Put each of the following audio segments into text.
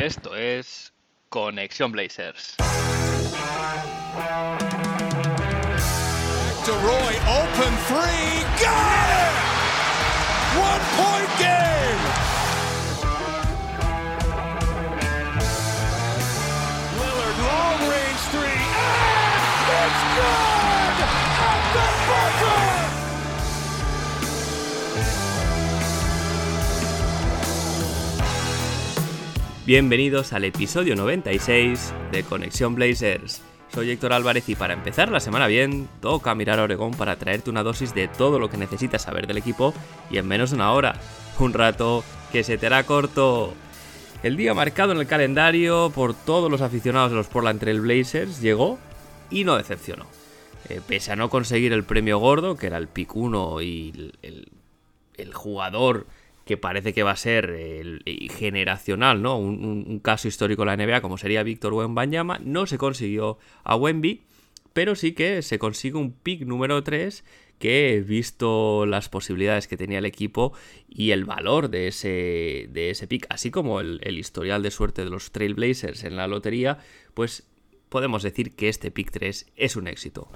Esto es Conexión Blazers. To Roy, open three, got it! One point game! Lillard, long range three, and it's good! Bienvenidos al episodio 96 de Conexión Blazers. Soy Héctor Álvarez y para empezar la semana bien, toca mirar a Oregón para traerte una dosis de todo lo que necesitas saber del equipo y en menos de una hora. Un rato que se te hará corto. El día marcado en el calendario por todos los aficionados de los Portland Trail Blazers llegó y no decepcionó. Eh, pese a no conseguir el premio gordo, que era el pick 1 y el, el, el jugador que parece que va a ser el generacional, ¿no? Un, caso histórico en la NBA, como sería Víctor Wembanyama, no se consiguió a Wemby, pero sí que se consigue un pick número 3 que, visto las posibilidades que tenía el equipo y el valor de ese, de ese pick, así como el, el historial de suerte de los Trailblazers en la lotería, pues podemos decir que este pick 3 es un éxito.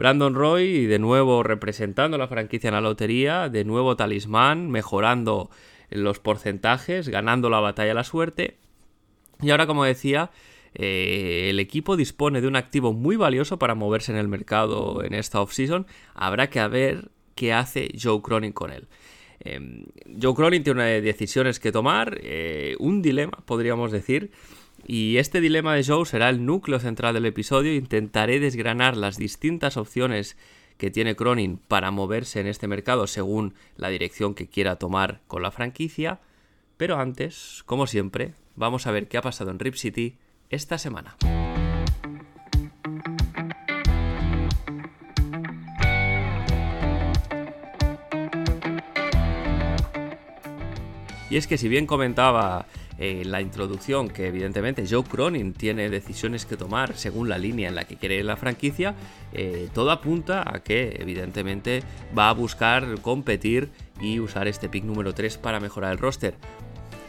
Brandon Roy, de nuevo representando la franquicia en la lotería, de nuevo talismán, mejorando los porcentajes, ganando la batalla a la suerte. Y ahora, como decía, eh, el equipo dispone de un activo muy valioso para moverse en el mercado en esta offseason. Habrá que ver qué hace Joe Cronin con él. Eh, Joe Cronin tiene decisiones que tomar, eh, un dilema, podríamos decir. Y este dilema de Joe será el núcleo central del episodio. Intentaré desgranar las distintas opciones que tiene Cronin para moverse en este mercado según la dirección que quiera tomar con la franquicia. Pero antes, como siempre, vamos a ver qué ha pasado en Rip City esta semana. Y es que si bien comentaba eh, la introducción que evidentemente Joe Cronin tiene decisiones que tomar según la línea en la que quiere la franquicia, eh, todo apunta a que evidentemente va a buscar competir y usar este pick número 3 para mejorar el roster.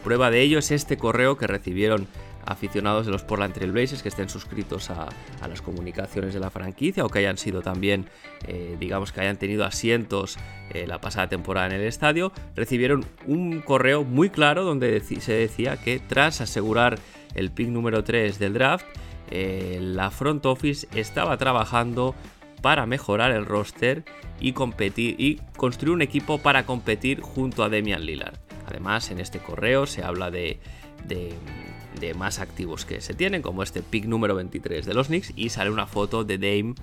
Prueba de ello es este correo que recibieron aficionados de los Portland Trail Blazers que estén suscritos a, las comunicaciones de la franquicia o que hayan sido también, eh, digamos que hayan tenido asientos eh, la pasada temporada en el estadio, recibieron un correo muy claro donde se decía que tras asegurar el pick número 3 del draft, eh, la front office estaba trabajando para mejorar el roster y competir y construir un equipo para competir junto a Demian Lillard. Además, en este correo se habla de de más activos que se tienen, como este pick número 23 de los Knicks, y sale una foto de Dame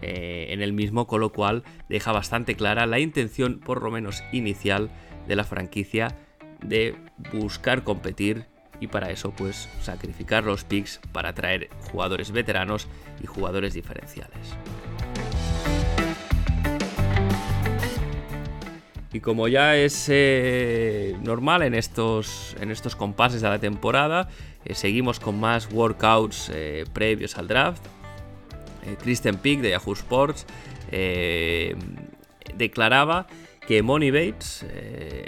eh, en el mismo, con lo cual deja bastante clara la intención, por lo menos inicial, de la franquicia de buscar competir y para eso pues sacrificar los picks para traer jugadores veteranos y jugadores diferenciales. Y como ya es eh, normal en estos, en estos compases de la temporada, eh, seguimos con más workouts eh, previos al draft. Eh, Kristen Peak de Yahoo Sports declaraba que Money Bates,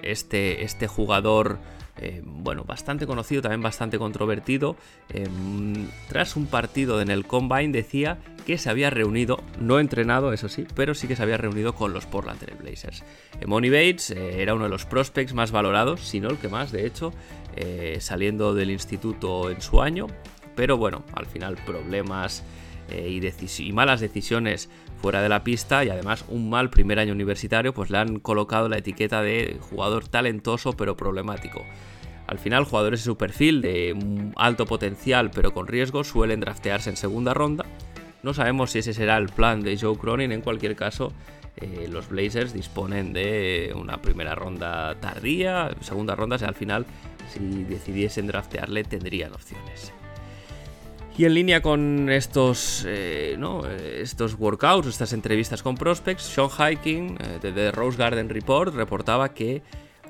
este, este jugador eh, bueno, bastante conocido, también bastante controvertido, eh, tras un partido en el Combine decía que se había reunido, no entrenado, eso sí, pero sí que se había reunido con los Portland Trail Blazers. Eh, Money Bates era uno de los prospects más valorados, si no el que más, de hecho, saliendo del instituto en su año, pero bueno, al final problemas y, y malas decisiones fuera de la pista y además un mal primer año universitario, pues le han colocado la etiqueta de jugador talentoso pero problemático. Al final, jugadores de su perfil, de alto potencial pero con riesgo, suelen draftearse en segunda ronda. No sabemos si ese será el plan de Joe Cronin, en cualquier caso, eh, los Blazers disponen de una primera ronda tardía, segunda ronda, si al final, si decidiesen draftearle, tendrían opciones. Y en línea con estos, eh, ¿no? estos workouts, estas entrevistas con prospects, Sean Hiking eh, de The Rose Garden Report reportaba que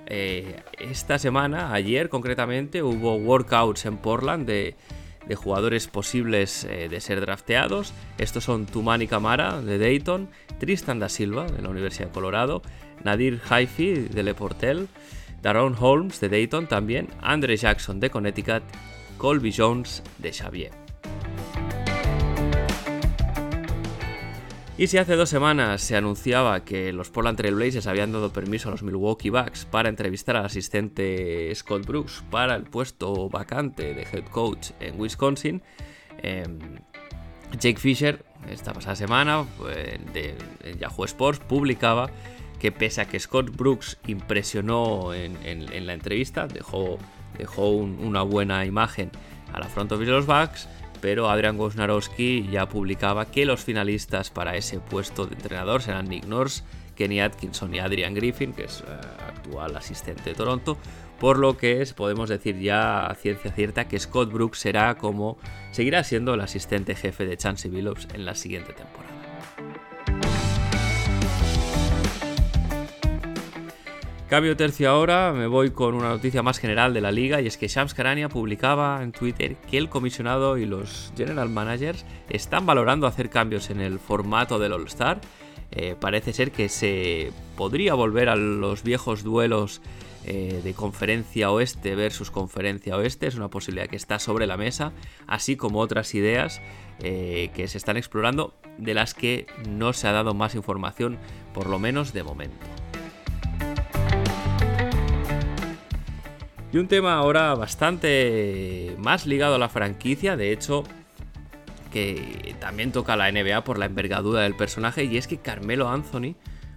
eh, esta semana, ayer concretamente, hubo workouts en Portland de, de jugadores posibles de ser drafteados. Estos son Tumani Camara de Dayton, Tristan da Silva de la Universidad de Colorado, Nadir Haifi de Le Portel, Daron Holmes de Dayton también, Andre Jackson de Connecticut Colby Jones de Xavier. Y si hace dos semanas se anunciaba que los Portland Trail Blazers habían dado permiso a los Milwaukee Bucks para entrevistar al asistente Scott Brooks para el puesto vacante de head coach en Wisconsin, em, Jake Fisher esta pasada semana en Yahoo Sports publicaba que pese a que Scott Brooks impresionó en, la entrevista, dejó, una buena imagen a la front office de los Bucks, pero Adrian Wojnarowski ya publicaba que los finalistas para ese puesto de entrenador serán Nick Nurse, Kenny Atkinson y Adrian Griffin, que es eh, actual asistente de Toronto, por lo que es, podemos decir ya a ciencia cierta que Scott Brooks será como seguirá siendo el asistente jefe de Chansey Billups en la siguiente temporada. Cambio tercio ahora, me voy con una noticia más general de la liga y es que Shams Karania publicaba en Twitter que el comisionado y los general managers están valorando hacer cambios en el formato del All-Star. Eh, parece ser que se podría volver a los viejos duelos eh, de conferencia oeste versus conferencia oeste, es una posibilidad que está sobre la mesa, así como otras ideas eh, que se están explorando de las que no se ha dado más información, por lo menos de momento. Y un tema ahora bastante más ligado a la franquicia, de hecho, que también toca la NBA por la envergadura del personaje, y es que Carmelo Anthony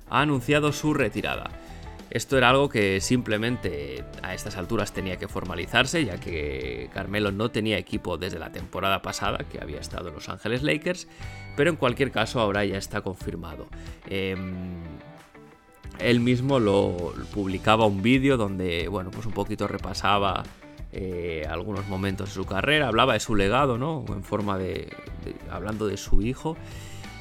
ha anunciado su retirada. Esto era algo que simplemente a estas alturas tenía que formalizarse, ya que Carmelo no tenía equipo desde la temporada pasada, que había estado en Los Ángeles Lakers, pero en cualquier caso ahora ya está confirmado. Em, él mismo lo publicaba un vídeo donde, bueno, pues un poquito repasaba eh, algunos momentos de su carrera, hablaba de su legado, ¿no? En forma de, hablando de su hijo.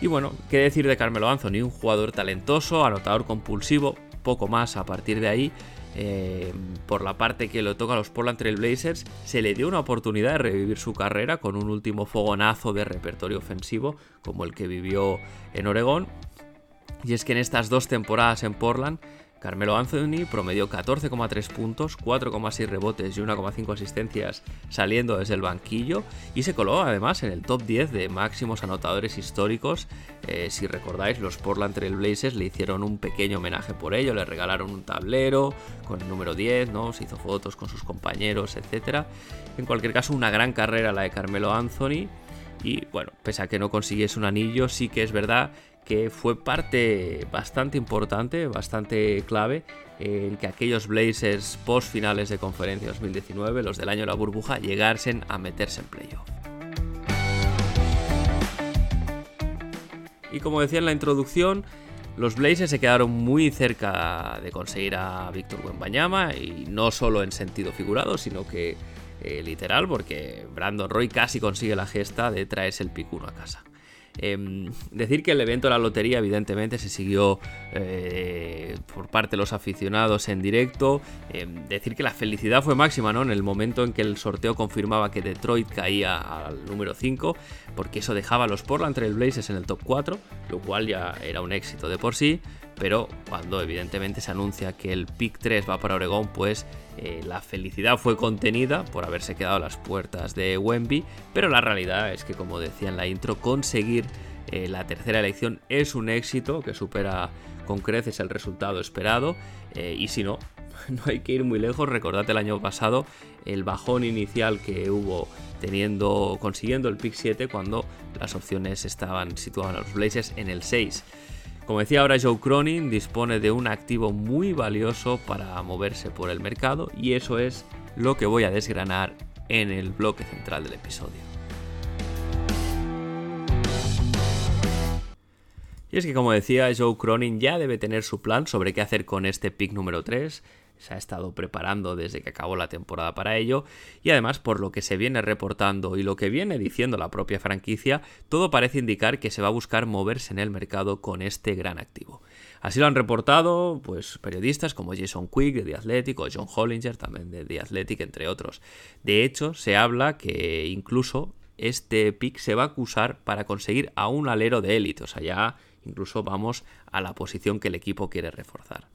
Y bueno, qué decir de Carmelo Anthony, un jugador talentoso, anotador compulsivo, poco más a partir de ahí. Eh, por la parte que lo toca a los Portland Trail Blazers, se le dio una oportunidad de revivir su carrera con un último fogonazo de repertorio ofensivo, como el que vivió en Oregón, y es que en estas dos temporadas en Portland, Carmelo Anthony promedió 14,3 puntos, 4,6 rebotes y 1,5 asistencias saliendo desde el banquillo y se coló además en el top 10 de máximos anotadores históricos. Eh, si recordáis, los Portland Trail Blazers le hicieron un pequeño homenaje por ello, le regalaron un tablero con el número 10, ¿no? se hizo fotos con sus compañeros, etc. En cualquier caso, una gran carrera la de Carmelo Anthony. Y bueno, pese a que no consiguiese un anillo, sí que es verdad que fue parte bastante importante, bastante clave en que aquellos Blazers post finales de conferencia 2019, los del año de la burbuja, llegasen a meterse en playoff. Y como decía en la introducción, los Blazers se quedaron muy cerca de conseguir a Víctor Wembanyama y no solo en sentido figurado, sino que eh, literal, porque Brandon Roy casi consigue la gesta de traerse el picuno a casa. Em, decir que el evento de la lotería evidentemente se siguió eh, por parte de los aficionados en directo. Em, decir que la felicidad fue máxima ¿no? en el momento en que el sorteo confirmaba que Detroit caía al número 5, porque eso dejaba a los Portland Trail Blazers en el top 4, lo cual ya era un éxito de por sí. Pero cuando evidentemente se anuncia que el pick 3 va para Oregón, pues eh, la felicidad fue contenida por haberse quedado a las puertas de Wemby, pero la realidad es que, como decía en la intro, conseguir eh, la tercera elección es un éxito que supera con creces el resultado esperado, eh, y si no, no hay que ir muy lejos, recordad el año pasado el bajón inicial que hubo teniendo, consiguiendo el pick 7 cuando las opciones estaban situadas a los Blazers en el 6. Como decía ahora Joe Cronin, dispone de un activo muy valioso para moverse por el mercado y eso es lo que voy a desgranar en el bloque central del episodio. Y es que como decía, Joe Cronin ya debe tener su plan sobre qué hacer con este pick número 3 se ha estado preparando desde que acabó la temporada para ello y además por lo que se viene reportando y lo que viene diciendo la propia franquicia, todo parece indicar que se va a buscar moverse en el mercado con este gran activo. Así lo han reportado pues periodistas como Jason Quick de The Athletic o John Hollinger también de The Athletic entre otros. De hecho, se habla que incluso este pick se va a acusar para conseguir a un alero de élite, o sea, ya incluso vamos a la posición que el equipo quiere reforzar.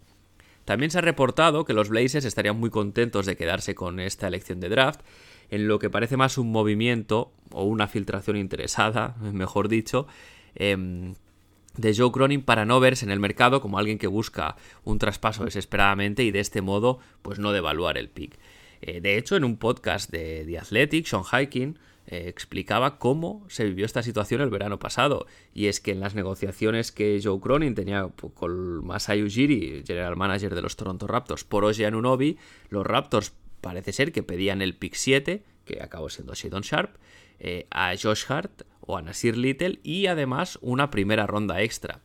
También se ha reportado que los Blazers estarían muy contentos de quedarse con esta elección de draft, en lo que parece más un movimiento o una filtración interesada, mejor dicho, em, de Joe Cronin para no verse en el mercado como alguien que busca un traspaso desesperadamente y de este modo pues no devaluar el pick. Eh, de hecho, en un podcast de The Athletic, Sean Hiking eh, explicaba cómo se vivió esta situación el verano pasado. Y es que en las negociaciones que Joe Cronin tenía con Masai Ujiri, general manager de los Toronto Raptors, por Oji Anunobi, los Raptors parece ser que pedían el pick 7, que acabó siendo Shadon Sharp, eh, a Josh Hart o a Nasir Little y además una primera ronda extra.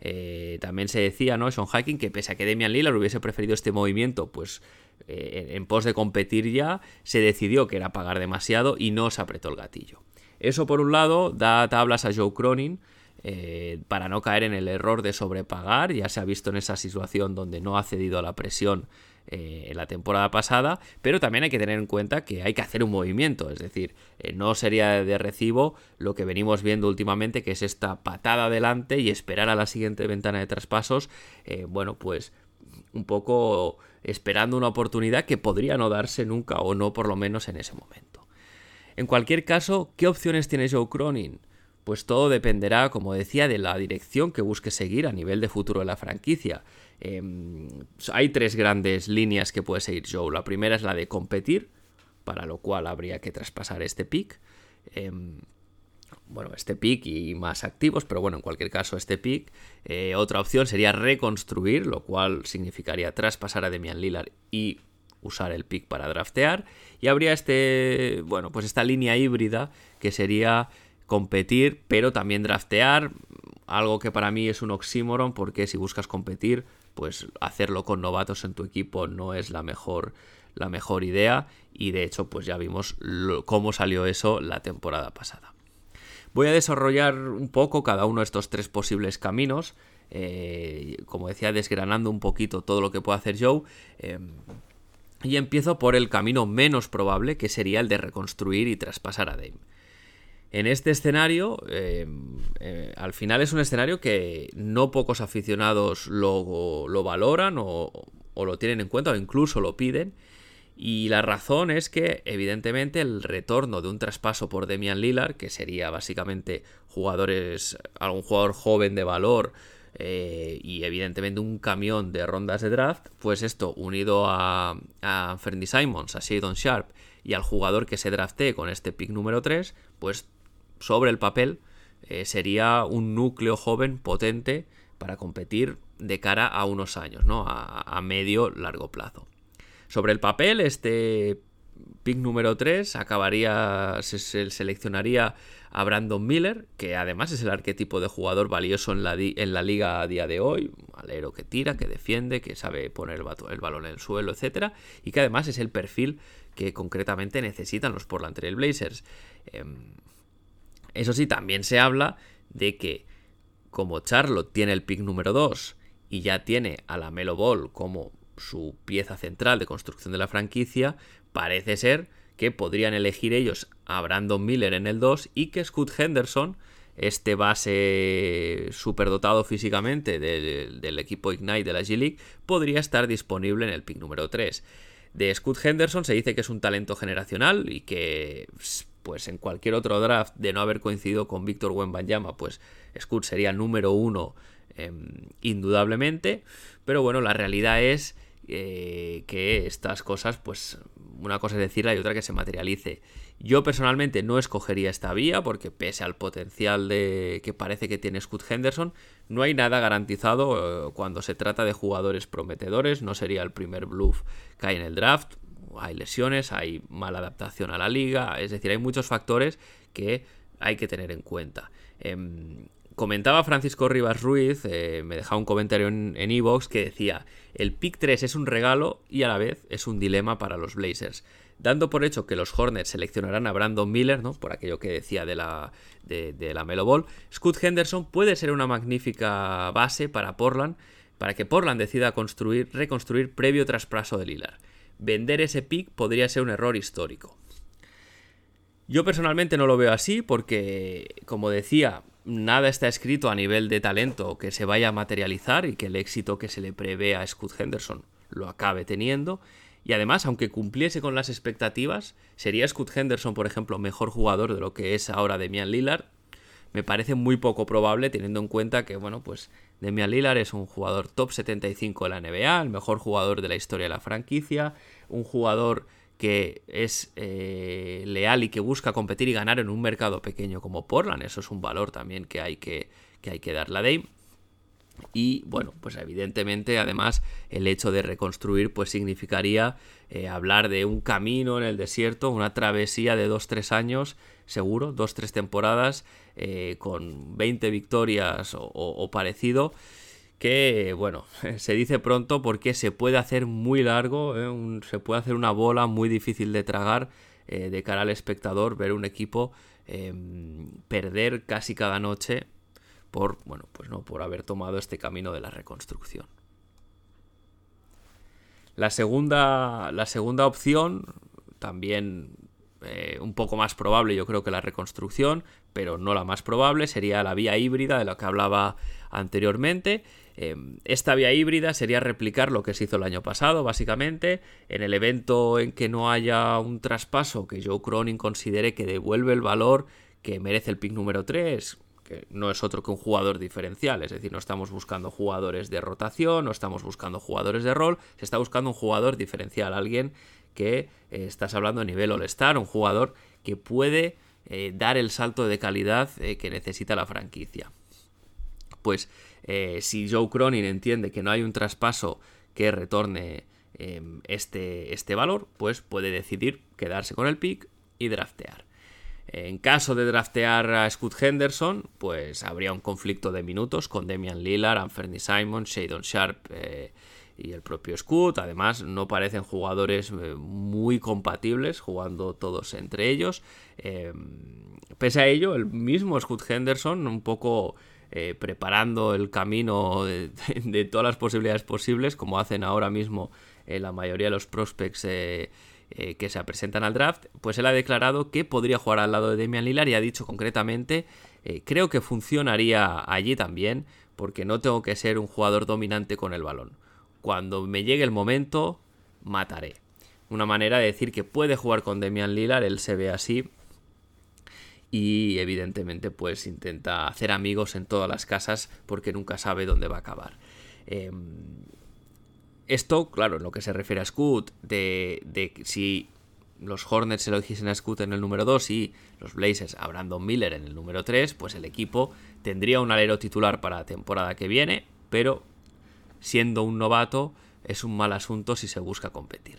Eh, también se decía, ¿no? Sean Hacking, que pese a que Demian Lillard hubiese preferido este movimiento, pues eh, en pos de competir ya, se decidió que era pagar demasiado y no se apretó el gatillo. Eso por un lado da tablas a Joe Cronin para no caer en el error de sobrepagar, ya se ha visto en esa situación donde no ha cedido a la presión eh, en la temporada pasada, pero también hay que tener en cuenta que hay que hacer un movimiento, es decir, eh, no sería de recibo lo que venimos viendo últimamente, que es esta patada adelante y esperar a la siguiente ventana de traspasos, eh, bueno, pues un poco esperando una oportunidad que podría no darse nunca o no por lo menos en ese momento. En cualquier caso, ¿qué opciones tiene Joe Cronin? Pues todo dependerá, como decía, de la dirección que busque seguir a nivel de futuro de la franquicia. Em, hay tres grandes líneas que puede seguir Joe. La primera es la de competir, para lo cual habría que traspasar este pick. Em, bueno, este pick y más activos, pero bueno, en cualquier caso, este pick. Eh, otra opción sería reconstruir, lo cual significaría traspasar a Demian Lillard y usar el pick para draftear. Y habría este, bueno, pues esta línea híbrida que sería competir, pero también draftear, algo que para mí es un oxímoron, porque si buscas competir, pues hacerlo con novatos en tu equipo no es la mejor, la mejor idea y de hecho pues ya vimos cómo salió eso la temporada pasada. Voy a desarrollar un poco cada uno de estos tres posibles caminos, eh, como decía, desgranando un poquito todo lo que puede hacer Joe. Em, y empiezo por el camino menos probable, que sería el de reconstruir y traspasar a Dame. En este escenario, eh, eh, al final es un escenario que no pocos aficionados lo, valoran o, lo tienen en cuenta o incluso lo piden. Y la razón es que, evidentemente, el retorno de un traspaso por Demian Lillard, que sería básicamente jugadores, algún jugador joven de valor eh, y evidentemente un camión de rondas de draft, pues esto unido a, a Fernie Simons, a Shadon Sharp y al jugador que se draftee con este pick número 3, pues sobre el papel, eh, sería un núcleo joven potente para competir de cara a unos años, ¿no? A, medio largo plazo. Sobre el papel, este pick número 3 acabaría, se, seleccionaría a Brandon Miller, que además es el arquetipo de jugador valioso en la, en la liga a día de hoy, alero que tira, que defiende, que sabe poner el, balón en el suelo, etc. Y que además es el perfil que concretamente necesitan los Portland Trail Blazers. Em, eso sí, también se habla de que como Charlotte tiene el pick número 2 y ya tiene a la Melo Ball como su pieza central de construcción de la franquicia, parece ser que podrían elegir ellos a Brandon Miller en el 2 y que Scott Henderson, este base superdotado físicamente del, del equipo Ignite de la G-League, podría estar disponible en el pick número 3. De Scott Henderson se dice que es un talento generacional y que pues en cualquier otro draft de no haber coincidido con Víctor Wembanyama, pues Scott sería número uno em, indudablemente, pero bueno, la realidad es eh, que estas cosas, pues una cosa es decirla y otra que se materialice. Yo personalmente no escogería esta vía porque pese al potencial de que parece que tiene Scott Henderson, no hay nada garantizado eh, cuando se trata de jugadores prometedores, no sería el primer bluff que hay en el draft hay lesiones, hay mala adaptación a la liga, es decir, hay muchos factores que hay que tener en cuenta. Em, comentaba Francisco Rivas Ruiz, eh, me dejaba un comentario en Evox que decía, el pick 3 es un regalo y a la vez es un dilema para los Blazers. Dando por hecho que los Hornets seleccionarán a Brandon Miller, ¿no? por aquello que decía de la, de, la Melo Ball, Scott Henderson puede ser una magnífica base para Portland, para que Portland decida construir, reconstruir previo traspaso de Lillard vender ese pick podría ser un error histórico. Yo personalmente no lo veo así porque, como decía, nada está escrito a nivel de talento que se vaya a materializar y que el éxito que se le prevé a Scott Henderson lo acabe teniendo. Y además, aunque cumpliese con las expectativas, sería Scott Henderson, por ejemplo, mejor jugador de lo que es ahora Demian Lillard. Me parece muy poco probable teniendo en cuenta que, bueno, pues Demian Lillard es un jugador top 75 de la NBA, el mejor jugador de la historia de la franquicia, un jugador que es eh, leal y que busca competir y ganar en un mercado pequeño como Portland. Eso es un valor también que hay que, que, hay que darle a Dame. Y bueno, pues evidentemente además el hecho de reconstruir pues significaría eh, hablar de un camino en el desierto, una travesía de 2-3 años, seguro, 2-3 temporadas, eh, con 20 victorias o parecido que, bueno, se dice pronto porque se puede hacer muy largo, ¿eh? se puede hacer una bola muy difícil de tragar eh, de cara al espectador, ver un equipo em, perder casi cada noche por, bueno, pues no, por haber tomado este camino de la reconstrucción. La segunda, la segunda opción, también un poco más probable yo creo que la reconstrucción, pero no la más probable, sería la vía híbrida de la que hablaba anteriormente. Em, esta vía híbrida sería replicar lo que se hizo el año pasado, básicamente, en el evento en que no haya un traspaso que Joe Cronin considere que devuelve el valor que merece el pick número 3, que no es otro que un jugador diferencial, es decir, no estamos buscando jugadores de rotación, no estamos buscando jugadores de rol, se está buscando un jugador diferencial, alguien que eh, estás hablando a nivel All-Star, un jugador que puede eh, dar el salto de calidad eh, que necesita la franquicia. Pues eh, si Joe Cronin entiende que no hay un traspaso que retorne em, este, este valor, pues puede decidir quedarse con el pick y draftear. En caso de draftear a Scott Henderson, pues habría un conflicto de minutos con Demian Lillard, Anthony Simon, Shadon Sharp y el propio Scott. Además, no parecen jugadores eh, muy compatibles jugando todos entre ellos. Em, pese a ello, el mismo Scott Henderson, un poco eh, preparando el camino de, todas las posibilidades posibles, como hacen ahora mismo eh, la mayoría de los prospects que se presentan al draft, pues él ha declarado que podría jugar al lado de Damian Lillard y ha dicho concretamente, creo que funcionaría allí también, porque no tengo que ser un jugador dominante con el balón. Cuando me llegue el momento, mataré. Una manera de decir que puede jugar con Damian Lillard, él se ve así y evidentemente pues intenta hacer amigos en todas las casas porque nunca sabe dónde va a acabar. Em, esto, claro, en lo que se refiere a Scoot, de, de si los Hornets se lo dijesen a Scoot en el número 2 y los Blazers a Brandon Miller en el número 3, pues el equipo tendría un alero titular para la temporada que viene, pero siendo un novato es un mal asunto si se busca competir.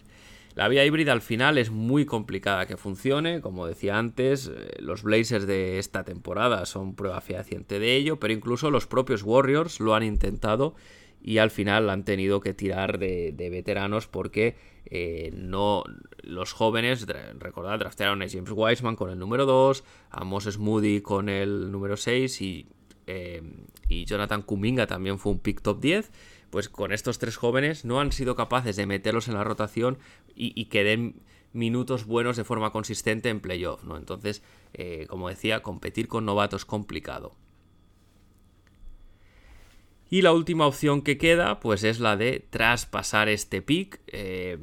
La vía híbrida al final es muy complicada que funcione, como decía antes, eh, los Blazers de esta temporada son prueba fehaciente de ello, pero incluso los propios Warriors lo han intentado y al final han tenido que tirar de, veteranos porque eh, no los jóvenes, recordad, draftearon a James Wiseman con el número 2, a Moses Moody con el número 6 y, eh, y Jonathan Kuminga también fue un pick top 10 pues con estos tres jóvenes no han sido capaces de meterlos en la rotación y, que den minutos buenos de forma consistente en playoff, ¿no? Entonces, eh, como decía, competir con novatos es complicado. Y la última opción que queda, pues es la de traspasar este pick. Eh,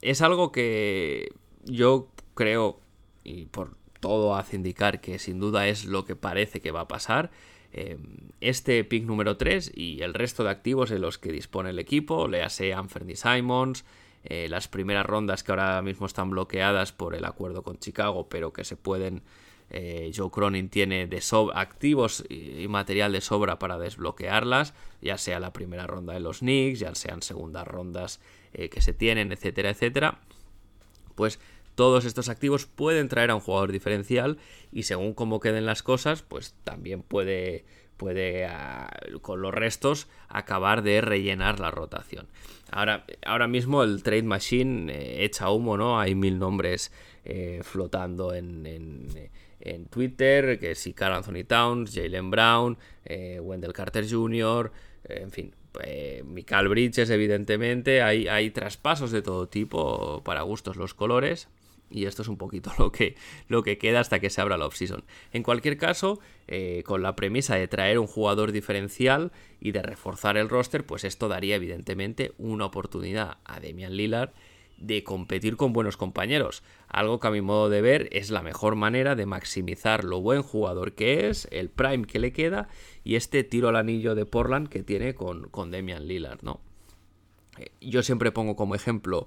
es algo que yo creo, y por todo hace indicar que sin duda es lo que parece que va a pasar. Eh, este pick número 3 y el resto de activos en los que dispone el equipo, le hace Anthony Simons, eh, las primeras rondas que ahora mismo están bloqueadas por el acuerdo con Chicago, pero que se pueden. Eh, Joe Cronin tiene de activos y, material de sobra para desbloquearlas, ya sea la primera ronda de los Knicks, ya sean segundas rondas que se tienen, etcétera, etcétera. Pues todos estos activos pueden traer a un jugador diferencial y según cómo queden las cosas, pues también puede, puede ah, con los restos acabar de rellenar la rotación. Ahora, ahora mismo el Trade Machine eh, echa humo, ¿no? Hay mil nombres eh, flotando en, en, Twitter, que si Carl Anthony Towns, Jalen Brown, eh, Wendell Carter Jr., en fin, Michael Bridges, evidentemente, hay, hay traspasos de todo tipo para gustos los colores. Y esto es un poquito lo que, lo que queda hasta que se abra la offseason. En cualquier caso, eh, con la premisa de traer un jugador diferencial y de reforzar el roster, pues esto daría evidentemente una oportunidad a Demian Lillard de competir con buenos compañeros. Algo que a mi modo de ver es la mejor manera de maximizar lo buen jugador que es, el prime que le queda y este tiro al anillo de Portland que tiene con, con Demian Lillard, ¿no? Eh, yo siempre pongo como ejemplo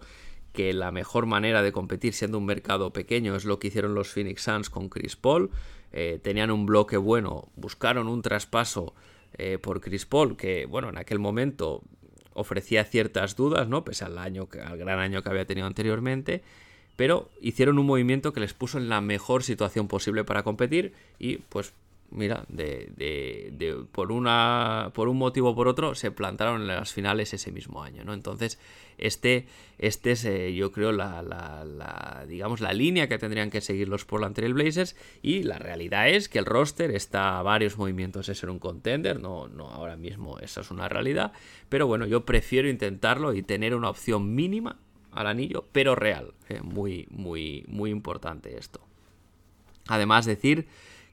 que la mejor manera de competir siendo un mercado pequeño es lo que hicieron los Phoenix Suns con Chris Paul. Eh, tenían un bloque bueno, buscaron un traspaso eh, por Chris Paul que, bueno, en aquel momento ofrecía ciertas dudas, ¿no? Pese al, año, al gran año que había tenido anteriormente. Pero hicieron un movimiento que les puso en la mejor situación posible para competir y pues mira, de, de, por, una, por un motivo o por otro, se plantaron en las finales ese mismo año, ¿no? Entonces, este, este es, eh, yo creo, la, la, digamos, la línea que tendrían que seguir los Portland Trail Blazers y la realidad es que el roster está a varios movimientos de ser un contender, no, no ahora mismo esa es una realidad, pero bueno, yo prefiero intentarlo y tener una opción mínima al anillo, pero real, eh, muy, muy, muy importante esto. Además, decir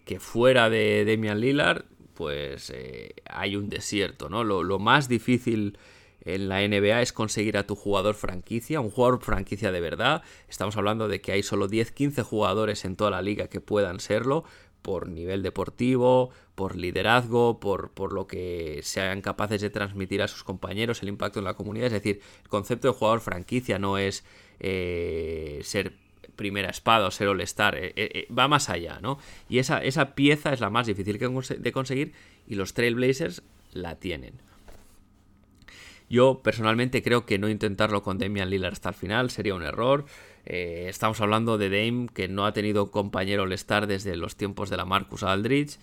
que fuera de Demian Lillard, pues eh, hay un desierto, ¿no? Lo, más difícil en la NBA es conseguir a tu jugador franquicia, un jugador franquicia de verdad. Estamos hablando de que hay solo 10-15 jugadores en toda la liga que puedan serlo por nivel deportivo, por liderazgo, por, por, lo que sean capaces de transmitir a sus compañeros, el impacto en la comunidad. Es decir, el concepto de jugador franquicia no es eh, ser primera espada o ser All-Star, eh, eh, eh, va más allá, ¿no? Y esa, esa pieza es la más difícil de conseguir y los Trailblazers la tienen. Yo personalmente creo que no intentarlo con Damian Lillard hasta el final sería un error. estamos hablando de Dame que no ha tenido compañero All-Star desde los tiempos de la Marcus Aldridge.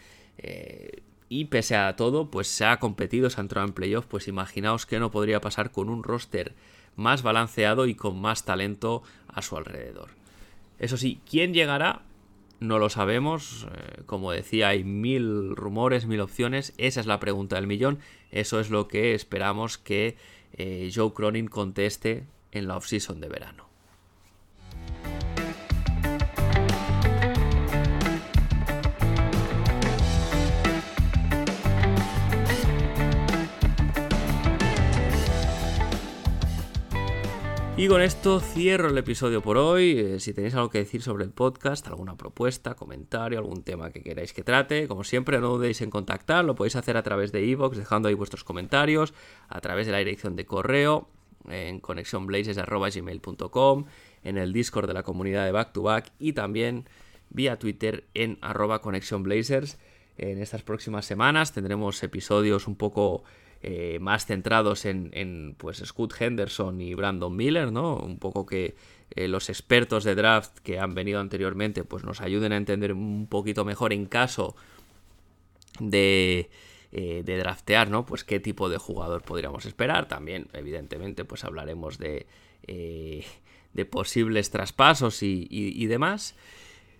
y pese a todo, pues se ha competido, se ha entrado en playoff. Pues imaginaos que no podría pasar con un roster más balanceado y con más talento a su alrededor. Eso sí, ¿quién llegará? No lo sabemos. Eh, como decía, hay mil rumores, mil opciones. Esa es la pregunta del millón. Eso es lo que esperamos que eh, Joe Cronin conteste en la offseason de verano. Y con esto cierro el episodio por hoy. Eh, si tenéis algo que decir sobre el podcast, alguna propuesta, comentario, algún tema que queráis que trate, como siempre, no dudéis en contactar. Lo podéis hacer a través de iVoox, dejando ahí vuestros comentarios, a través de la dirección de correo, en conexionblazes.gmail.com, en el Discord de la comunidad de Back to Back y también vía Twitter en arroba conexionblazers. En estas próximas semanas tendremos episodios un poco eh, más centrados en, pues Scott Henderson y Brandon Miller, ¿no? Un poco que eh, los expertos de draft que han venido anteriormente pues nos ayuden a entender un poquito mejor en caso de, eh, de draftear, ¿no? Pues qué tipo de jugador podríamos esperar. También, evidentemente, pues hablaremos de, de posibles traspasos y, y demás.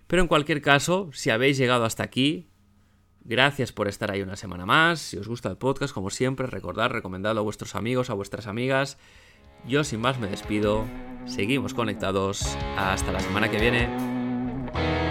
Pero en cualquier caso, si habéis llegado hasta aquí, Gracias por estar ahí una semana más. Si os gusta el podcast, como siempre, recordad, recomendadlo a vuestros amigos, a vuestras amigas. Yo sin más me despido. Seguimos conectados. Hasta la semana que viene.